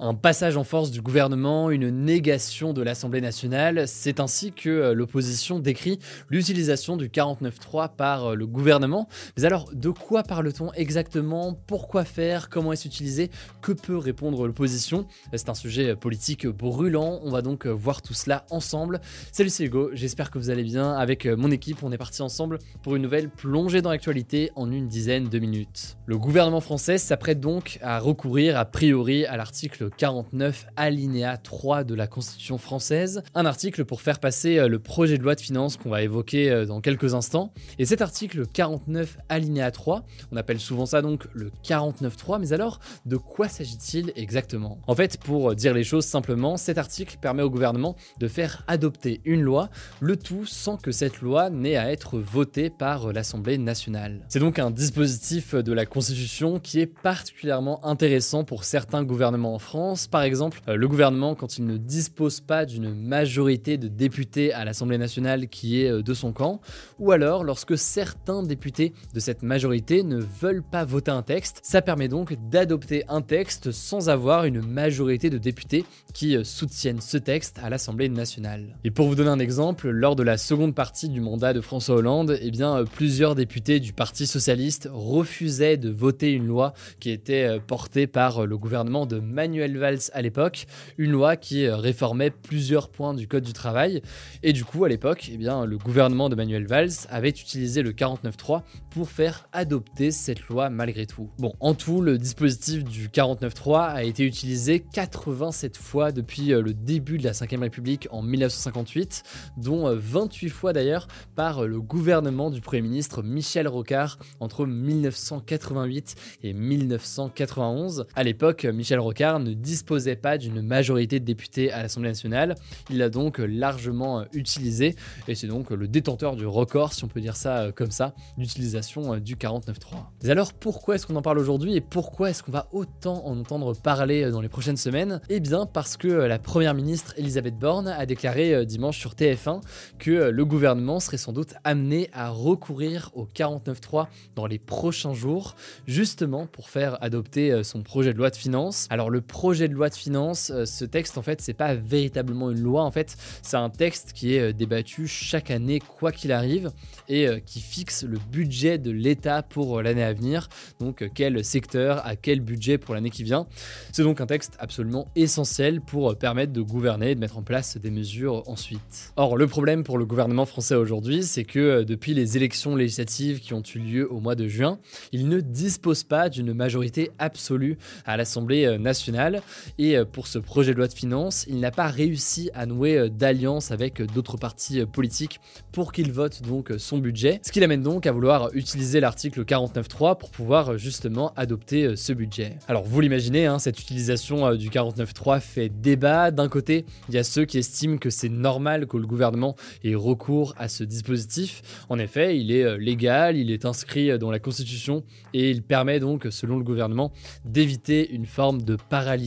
Un passage en force du gouvernement, une négation de l'Assemblée nationale, c'est ainsi que euh, l'opposition décrit l'utilisation du 49.3 par euh, le gouvernement. Mais alors, de quoi parle-t-on exactement? Pourquoi faire? Comment est-ce utilisé? Que peut répondre l'opposition? C'est un sujet politique brûlant, on va donc voir tout cela ensemble. Salut c'est Hugo, j'espère que vous allez bien. Avec mon équipe, on est parti ensemble pour une nouvelle plongée dans l'actualité en une dizaine de minutes. Le gouvernement français s'apprête donc à recourir a priori à l'article 49 alinéa 3 de la Constitution française, un article pour faire passer euh, le projet de loi de finances qu'on va évoquer euh, dans quelques instants. Et cet article 49 alinéa 3, on appelle souvent ça donc le 49.3, mais alors de quoi s'agit-il exactement? En fait, pour dire les choses simplement, cet article permet au gouvernement de faire adopter une loi, le tout sans que cette loi n'ait à être votée par l'Assemblée nationale. C'est donc un dispositif de la Constitution qui est particulièrement intéressant pour certains gouvernements en France par exemple, euh, le gouvernement, quand il ne dispose pas d'une majorité de députés à l'Assemblée nationale qui est euh, de son camp, ou alors lorsque certains députés de cette majorité ne veulent pas voter un texte, ça permet donc d'adopter un texte sans avoir une majorité de députés qui euh, soutiennent ce texte à l'Assemblée nationale. Et pour vous donner un exemple, lors de la seconde partie du mandat de François Hollande, eh bien, plusieurs députés du Parti socialiste refusaient de voter une loi qui était portée par le gouvernement de Manuel Valls à l'époque, une loi qui euh, réformait plusieurs points du Code du travail. Et du coup, à l'époque, eh bien, le gouvernement de Manuel Valls avait utilisé le 49.3 pour faire adopter cette loi malgré tout. Bon, en tout, le dispositif du 49.3 a été utilisé 87 fois depuis euh, le début de la 5ème République en 1958, dont 28 euh, fois d'ailleurs par le gouvernement du Premier ministre Michel Rocard entre 1988 et 1991. À l'époque, Michel Rocard ne disposait pas d'une majorité de députés à l'Assemblée nationale. Il l'a donc largement euh, utilisé et c'est donc le détenteur du record, si on peut dire ça euh, comme ça, d'utilisation euh, du 49.3. Mais alors pourquoi est-ce qu'on en parle aujourd'hui et pourquoi est-ce qu'on va autant en entendre parler dans les prochaines semaines? Eh bien parce que la première ministre Elisabeth Borne a déclaré dimanche sur TF1 que le gouvernement serait sans doute amené à recourir au 49.3 dans les prochains jours, justement pour faire adopter son projet de loi de finances. Alors le projet de loi de finances, euh, ce texte en fait c'est pas véritablement une loi en fait, c'est un texte qui est euh, débattu chaque année quoi qu'il arrive et euh, qui fixe le budget de l'État pour l'année à venir, donc quel secteur à quel budget pour l'année qui vient. C'est donc un texte absolument essentiel pour permettre de gouverner et de mettre en place des mesures ensuite. Or le problème pour le gouvernement français aujourd'hui, c'est que depuis les élections législatives qui ont eu lieu au mois de juin, il ne dispose pas d'une majorité absolue à l'Assemblée nationale et euh, pour ce projet de loi de finances, il n'a pas réussi à nouer euh, d'alliance avec euh, d'autres partis politiques pour qu'il vote donc son budget. Ce qui l'amène donc à vouloir utiliser l'article 49.3 pour pouvoir justement adopter ce budget. Alors vous l'imaginez, hein, cette utilisation du 49.3 fait débat. D'un côté, il y a ceux qui estiment que c'est normal que le gouvernement ait recours à ce dispositif. En effet, il est légal, il est inscrit dans la Constitution et il permet donc, selon le gouvernement, d'éviter une forme de paralysie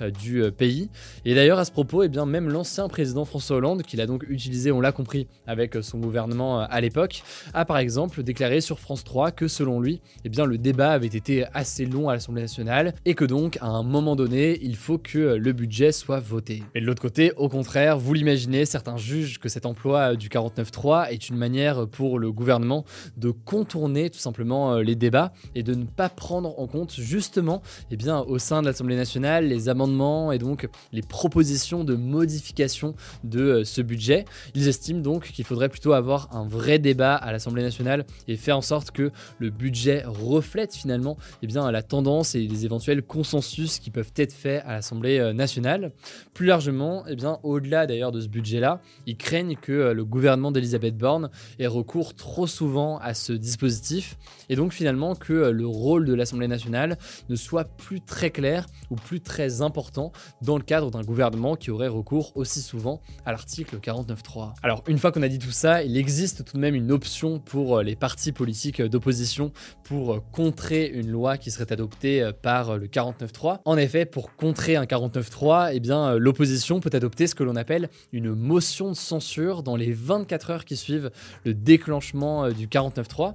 euh, du euh, pays. Et d'ailleurs, à ce propos, eh bien, même l'ancien président François Hollande, qu'il a donc utilisé, on l'a compris, avec euh, son gouvernement à l'époque, a par exemple déclaré sur France 3 que selon lui, eh bien, le débat avait été assez long à l'Assemblée nationale et que donc, à un moment donné, il faut que le budget soit voté. Et de l'autre côté, au contraire, vous l'imaginez, certains jugent que cet emploi du 49.3 est une manière pour le gouvernement de contourner tout simplement les débats et de ne pas prendre en compte justement, eh bien, au sein de l'Assemblée nationale, les amendements et donc les propositions de modification de euh, ce budget. Ils estiment donc qu'il faudrait plutôt avoir un vrai débat à l'Assemblée nationale et faire en sorte que le budget reflète finalement eh bien, la tendance et les éventuels consensus qui peuvent être faits à l'Assemblée euh, nationale. Plus largement, eh bien, au-delà d'ailleurs de ce budget-là, ils craignent que euh, le gouvernement d'Elisabeth Borne ait recours trop souvent à ce dispositif et donc finalement que le rôle de l'Assemblée nationale ne soit plus très clair ou plus très important dans le cadre d'un gouvernement qui aurait recours aussi souvent à l'article 49.3. Alors une fois qu'on a dit tout ça, il existe tout de même une option pour euh, les partis politiques d'opposition pour euh, contrer une loi qui serait adoptée euh, par le 49.3. En effet, pour contrer un 49.3, eh bien l'opposition peut adopter ce que l'on appelle une motion de censure dans les 24 heures qui suivent le déclenchement du 49.3.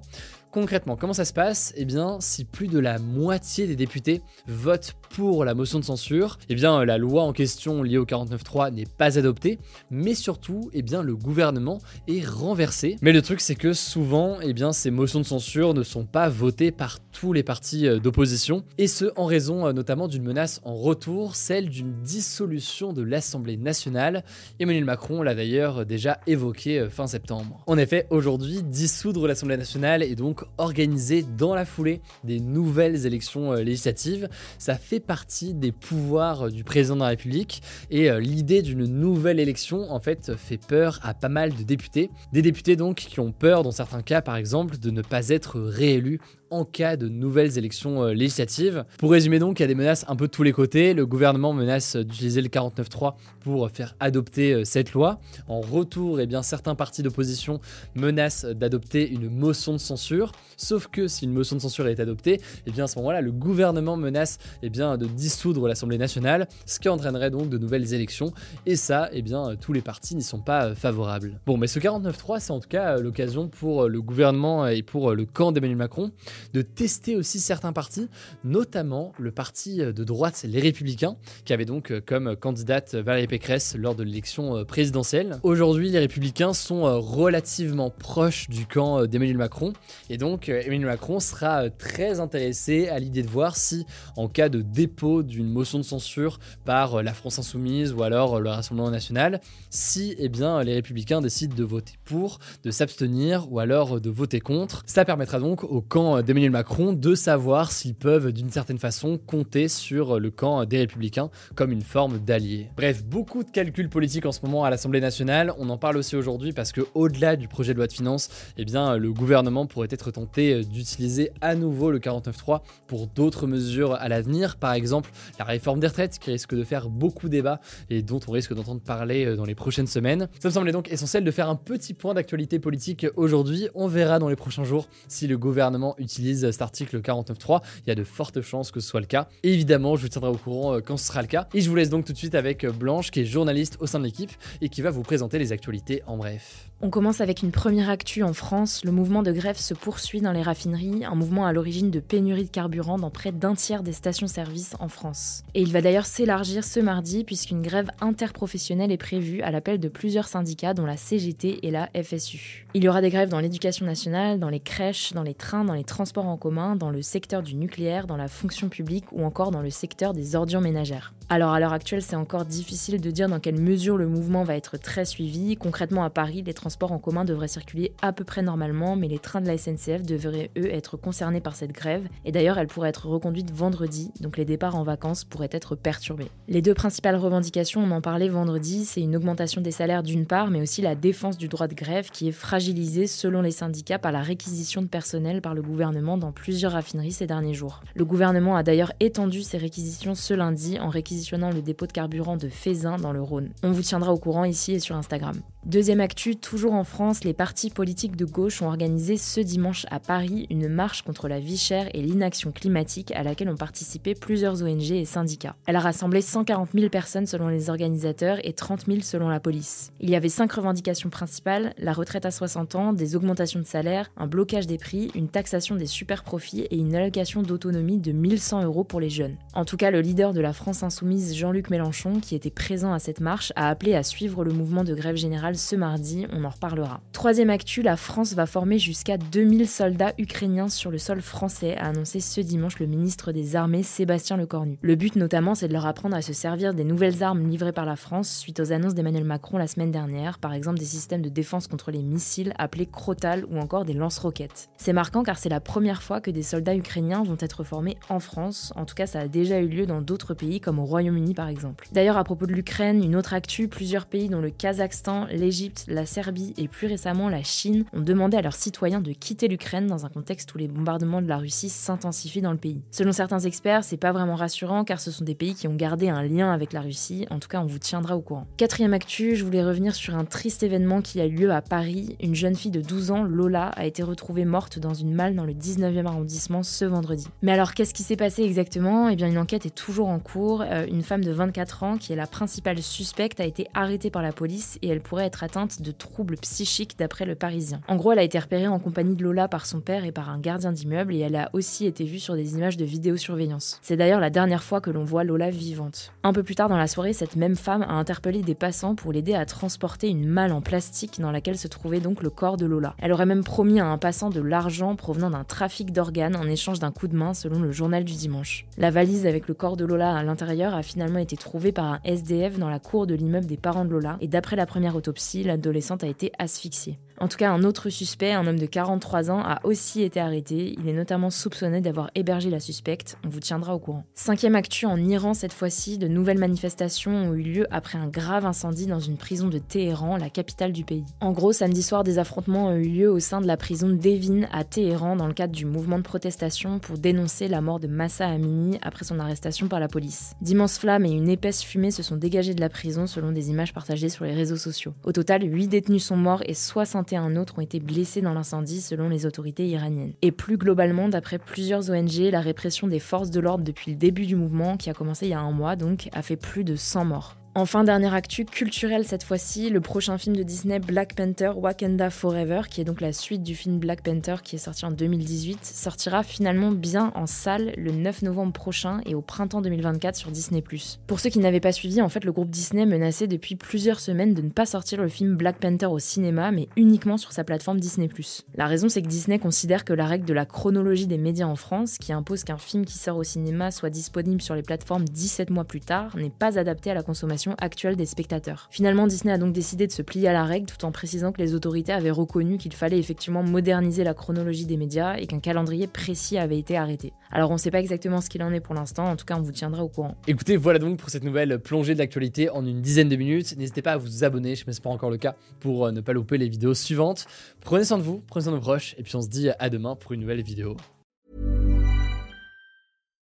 Concrètement, comment ça se passe? Eh bien, si plus de la moitié des députés votent pour la motion de censure, eh bien, la loi en question liée au 49.3 n'est pas adoptée, mais surtout, eh bien, le gouvernement est renversé. Mais le truc, c'est que souvent, eh bien, ces motions de censure ne sont pas votées par tous les partis euh, d'opposition, et ce, en raison euh, notamment d'une menace en retour, celle d'une dissolution de l'Assemblée nationale. Emmanuel Macron l'a d'ailleurs déjà évoqué euh, fin septembre. En effet, aujourd'hui, dissoudre l'Assemblée nationale est donc organiser dans la foulée des nouvelles élections euh, législatives. Ça fait partie des pouvoirs euh, du président de la République et euh, l'idée d'une nouvelle élection en fait fait peur à pas mal de députés. Des députés donc qui ont peur dans certains cas par exemple de ne pas être réélus en cas de nouvelles élections euh, législatives. Pour résumer donc, il y a des menaces un peu de tous les côtés. Le gouvernement menace d'utiliser le 49.3 pour faire adopter euh, cette loi. En retour, eh bien, certains partis d'opposition menacent d'adopter une motion de censure. Sauf que si une motion de censure est adoptée, eh bien, à ce moment-là, le gouvernement menace eh bien, de dissoudre l'Assemblée nationale, ce qui entraînerait donc de nouvelles élections. Et ça, eh bien, tous les partis n'y sont pas euh, favorables. Bon, mais ce 49.3, c'est en tout cas l'occasion pour le gouvernement et pour le camp d'Emmanuel Macron de tester aussi certains partis, notamment le parti de droite Les Républicains, qui avait donc euh, comme candidate Valérie Pécresse lors de l'élection euh, présidentielle. Aujourd'hui, les Républicains sont euh, relativement proches du camp d'Emmanuel Macron, et donc Emmanuel Macron sera très intéressé à l'idée de voir si, en cas de dépôt d'une motion de censure par la France Insoumise ou alors le Rassemblement National, si eh bien, les Républicains décident de voter pour, de s'abstenir ou alors de voter contre. Ça permettra donc au camp d'Emmanuel Macron de savoir s'ils peuvent d'une certaine façon compter sur le camp des républicains comme une forme d'allié. Bref, beaucoup de calculs politiques en ce moment à l'Assemblée nationale. On en parle aussi aujourd'hui parce que au-delà du projet de loi de finances, eh bien le gouvernement pourrait être tenté d'utiliser à nouveau le 49.3 pour d'autres mesures à l'avenir, par exemple la réforme des retraites qui risque de faire beaucoup débat et dont on risque d'entendre parler dans les prochaines semaines. Ça me semblait donc essentiel de faire un petit point d'actualité politique aujourd'hui. On verra dans les prochains jours si le gouvernement utilise utilise cet article 49.3. Il y a de fortes chances que ce soit le cas. évidemment, je vous tiendrai au courant euh, quand ce sera le cas. Et je vous laisse donc tout de suite avec euh, Blanche, qui est journaliste au sein de l'équipe et qui va vous présenter les actualités en bref. On commence avec une première actu en France. Le mouvement de grève se poursuit dans les raffineries, un mouvement à l'origine de pénurie de carburant dans près d'un tiers des stations-service en France. Et il va d'ailleurs s'élargir ce mardi puisqu'une grève interprofessionnelle est prévue à l'appel de plusieurs syndicats dont la CGT et la FSU. Il y aura des grèves dans l'éducation nationale, dans les crèches, dans les trains, dans les transports en commun, dans le secteur du nucléaire, dans la fonction publique ou encore dans le secteur des ordures ménagères. Alors à l'heure actuelle, c'est encore difficile de dire dans quelle mesure le mouvement va être très suivi. Concrètement à Paris, les transports en commun devraient circuler à peu près normalement, mais les trains de la SNCF devraient eux être concernés par cette grève. Et d'ailleurs, elle pourrait être reconduite vendredi, donc les départs en vacances pourraient être perturbés. Les deux principales revendications, on en parlait vendredi, c'est une augmentation des salaires d'une part, mais aussi la défense du droit de grève qui est fragilisé selon les syndicats par la réquisition de personnel par le gouvernement dans plusieurs raffineries ces derniers jours. Le gouvernement a d'ailleurs étendu ces réquisitions ce lundi en réquisitionnant le dépôt de carburant de Fézin dans le Rhône. On vous tiendra au courant ici et sur Instagram. Deuxième actu, toujours en France, les partis politiques de gauche ont organisé ce dimanche à Paris une marche contre la vie chère et l'inaction climatique à laquelle ont participé plusieurs ONG et syndicats. Elle a rassemblé 140 000 personnes selon les organisateurs et 30 000 selon la police. Il y avait cinq revendications principales, la retraite à 60 ans, des augmentations de salaire, un blocage des prix, une taxation des super profits et une allocation d'autonomie de 1100 euros pour les jeunes. En tout cas, le leader de la France insoumise, Jean-Luc Mélenchon, qui était présent à cette marche, a appelé à suivre le mouvement de grève générale ce mardi, on en reparlera. Troisième actu, la France va former jusqu'à 2000 soldats ukrainiens sur le sol français, a annoncé ce dimanche le ministre des Armées Sébastien Lecornu. Le but notamment, c'est de leur apprendre à se servir des nouvelles armes livrées par la France suite aux annonces d'Emmanuel Macron la semaine dernière, par exemple des systèmes de défense contre les missiles appelés Crotal ou encore des lance-roquettes. C'est marquant car c'est la première fois que des soldats ukrainiens vont être formés en France, en tout cas ça a déjà eu lieu dans d'autres pays comme au Royaume-Uni par exemple. D'ailleurs à propos de l'Ukraine, une autre actu, plusieurs pays dont le Kazakhstan, l'Égypte, la Serbie et plus récemment la Chine ont demandé à leurs citoyens de quitter l'Ukraine dans un contexte où les bombardements de la Russie s'intensifient dans le pays. Selon certains experts, c'est pas vraiment rassurant car ce sont des pays qui ont gardé un lien avec la Russie, en tout cas on vous tiendra au courant. Quatrième actu, je voulais revenir sur un triste événement qui a eu lieu à Paris. Une jeune fille de 12 ans, Lola, a été retrouvée morte dans une malle dans le 19e arrondissement ce vendredi. Mais alors qu'est-ce qui s'est passé exactement? Eh bien une enquête est toujours en cours. Euh, une femme de 24 ans, qui est la principale suspecte, a été arrêtée par la police et elle pourrait être atteinte de troubles psychiques d'après le Parisien. En gros, elle a été repérée en compagnie de Lola par son père et par un gardien d'immeuble et elle a aussi été vue sur des images de vidéosurveillance. C'est d'ailleurs la dernière fois que l'on voit Lola vivante. Un peu plus tard dans la soirée, cette même femme a interpellé des passants pour l'aider à transporter une malle en plastique dans laquelle se trouvait donc le corps de Lola. Elle aurait même promis à un passant de l'argent provenant d'un trafic d'organes en échange d'un coup de main selon le journal du dimanche. La valise avec le corps de Lola à l'intérieur a finalement été trouvée par un SDF dans la cour de l'immeuble des parents de Lola et d'après la première autopsie, l'adolescente a été asphyxiée. En tout cas, un autre suspect, un homme de 43 ans, a aussi été arrêté. Il est notamment soupçonné d'avoir hébergé la suspecte. On vous tiendra au courant. Cinquième actu en Iran cette fois-ci, de nouvelles manifestations ont eu lieu après un grave incendie dans une prison de Téhéran, la capitale du pays. En gros, samedi soir, des affrontements ont eu lieu au sein de la prison d'Evin à Téhéran dans le cadre du mouvement de protestation pour dénoncer la mort de Massa Amini après son arrestation par la police. D'immenses flammes et une épaisse fumée se sont dégagées de la prison selon des images partagées sur les réseaux sociaux. Au total, 8 détenus sont morts et 60 un autres ont été blessés dans l'incendie selon les autorités iraniennes. Et plus globalement, d'après plusieurs ONG, la répression des forces de l'ordre depuis le début du mouvement, qui a commencé il y a un mois donc, a fait plus de 100 morts. Enfin, dernière actu culturelle cette fois-ci, le prochain film de Disney Black Panther Wakanda Forever, qui est donc la suite du film Black Panther qui est sorti en 2018, sortira finalement bien en salle le 9 novembre prochain et au printemps 2024 sur Disney+. Pour ceux qui n'avaient pas suivi, en fait, le groupe Disney menaçait depuis plusieurs semaines de ne pas sortir le film Black Panther au cinéma, mais uniquement sur sa plateforme Disney+. La raison, c'est que Disney considère que la règle de la chronologie des médias en France, qui impose qu'un film qui sort au cinéma soit disponible sur les plateformes 17 mois plus tard, n'est pas adaptée à la consommation actuelle des spectateurs. Finalement, Disney a donc décidé de se plier à la règle tout en précisant que les autorités avaient reconnu qu'il fallait effectivement moderniser la chronologie des médias et qu'un calendrier précis avait été arrêté. Alors on ne sait pas exactement ce qu'il en est pour l'instant, en tout cas on vous tiendra au courant. Écoutez, voilà donc pour cette nouvelle plongée de l'actualité en une dizaine de minutes. N'hésitez pas à vous abonner, je ne sais pas encore le cas, pour euh, ne pas louper les vidéos suivantes. Prenez soin de vous, prenez soin de vos proches, et puis on se dit à demain pour une nouvelle vidéo.